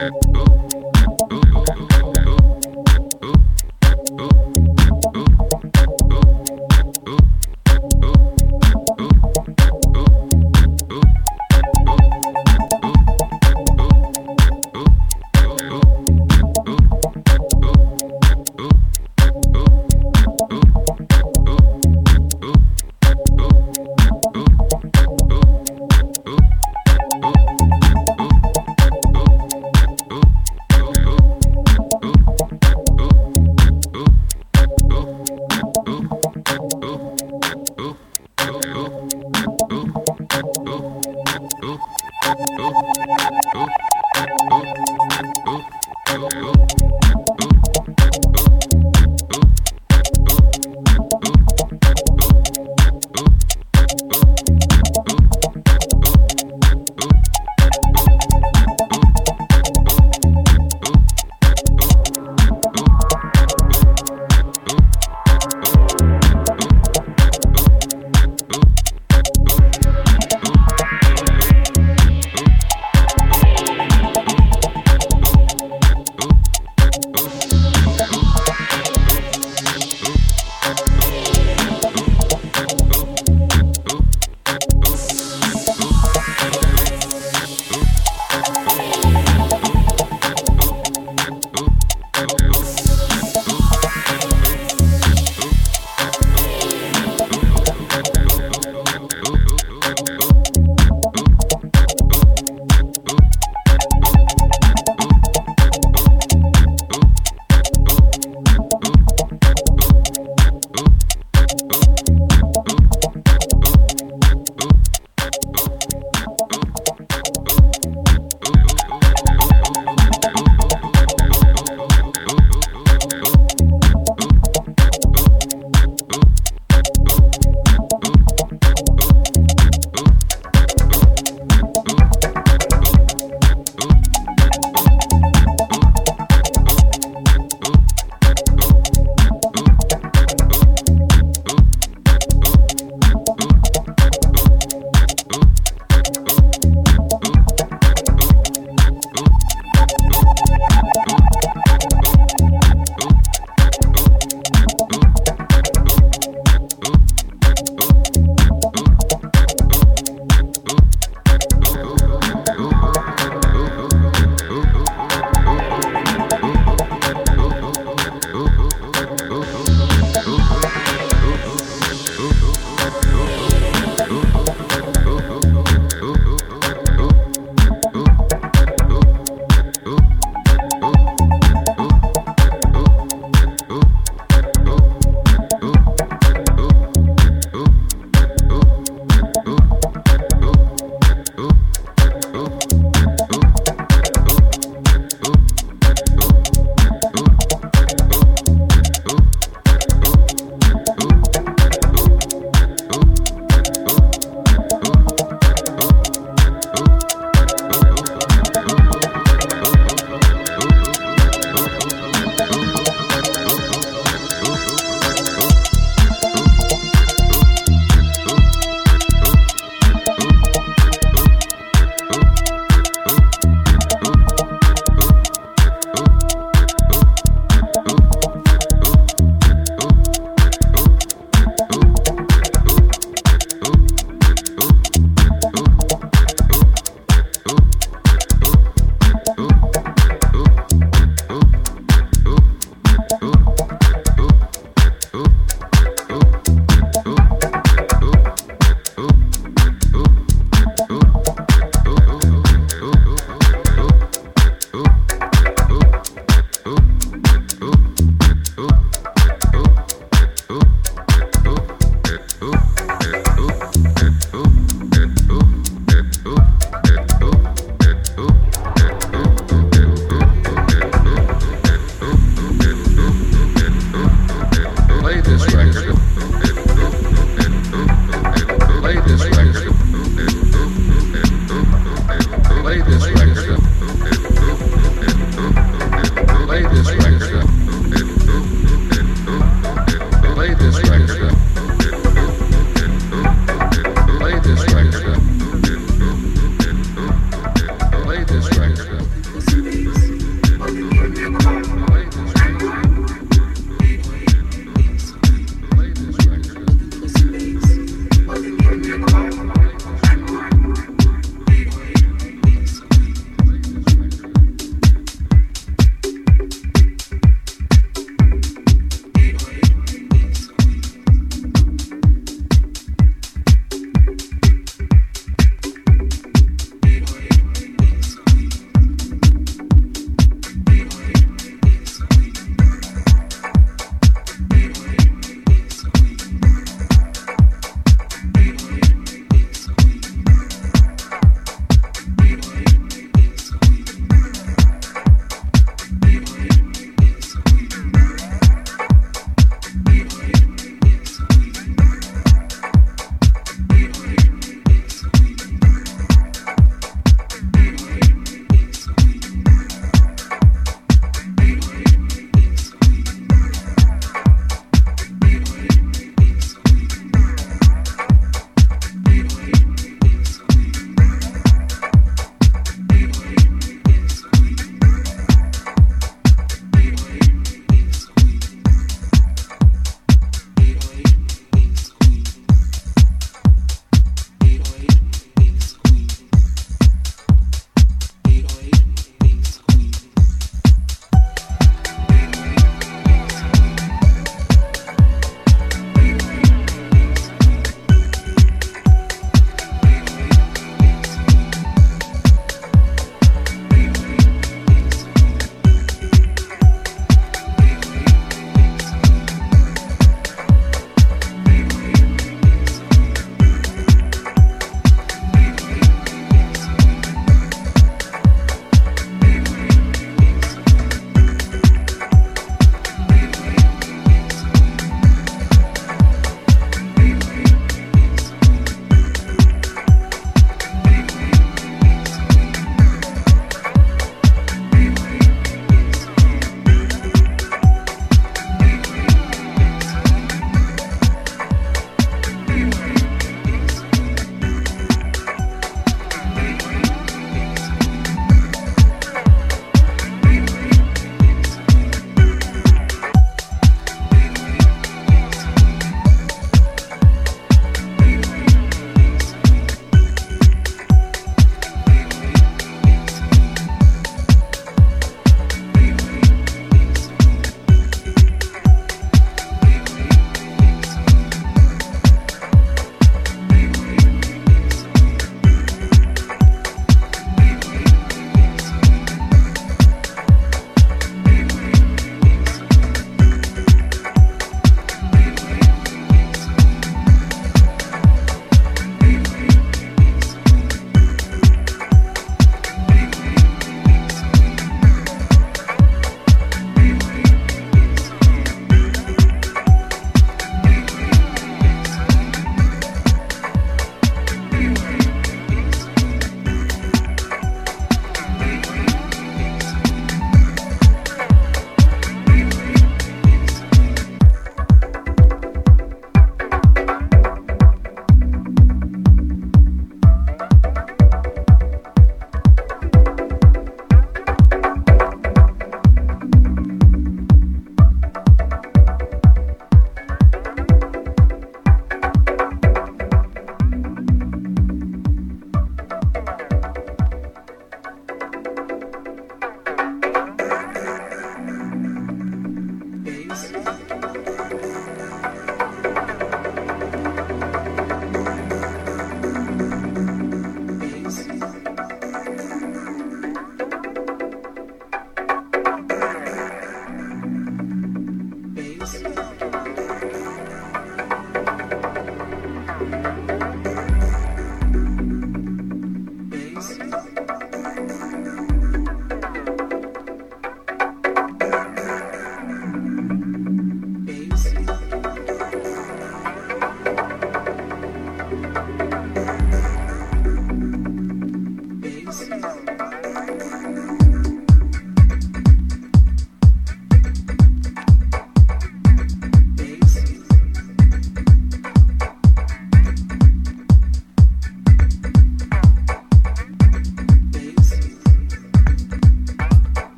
Oh.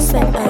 set up.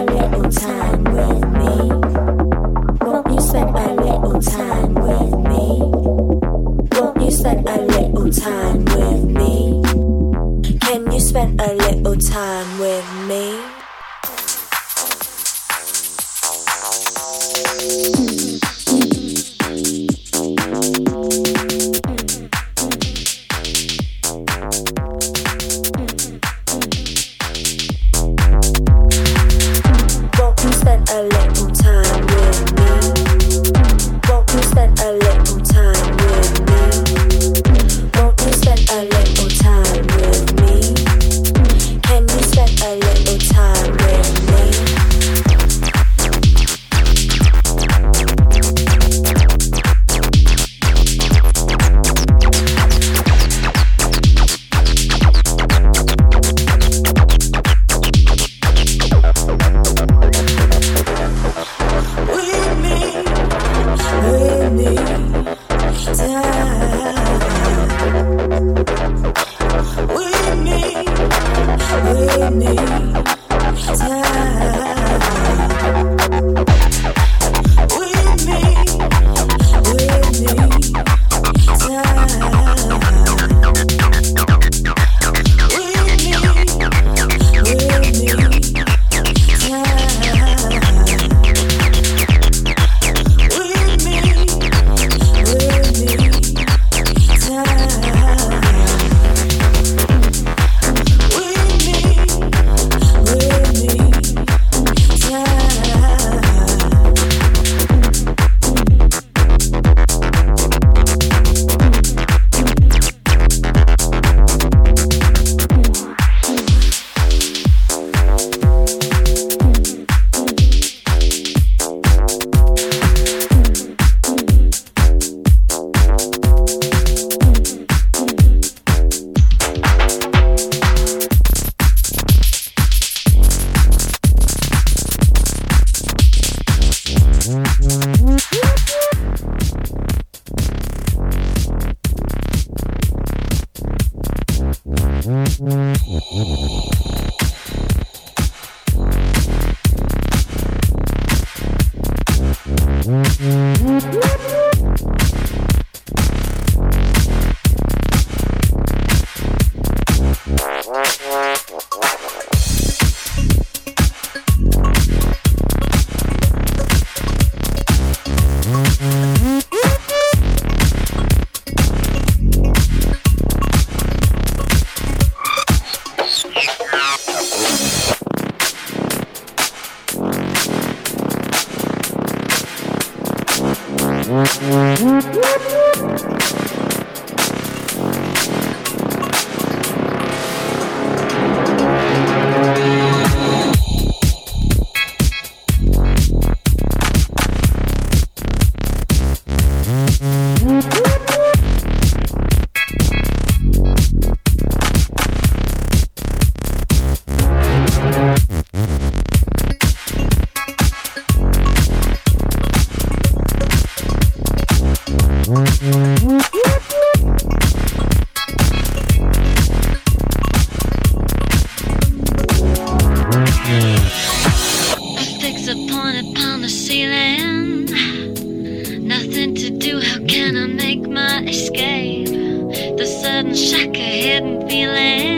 Feels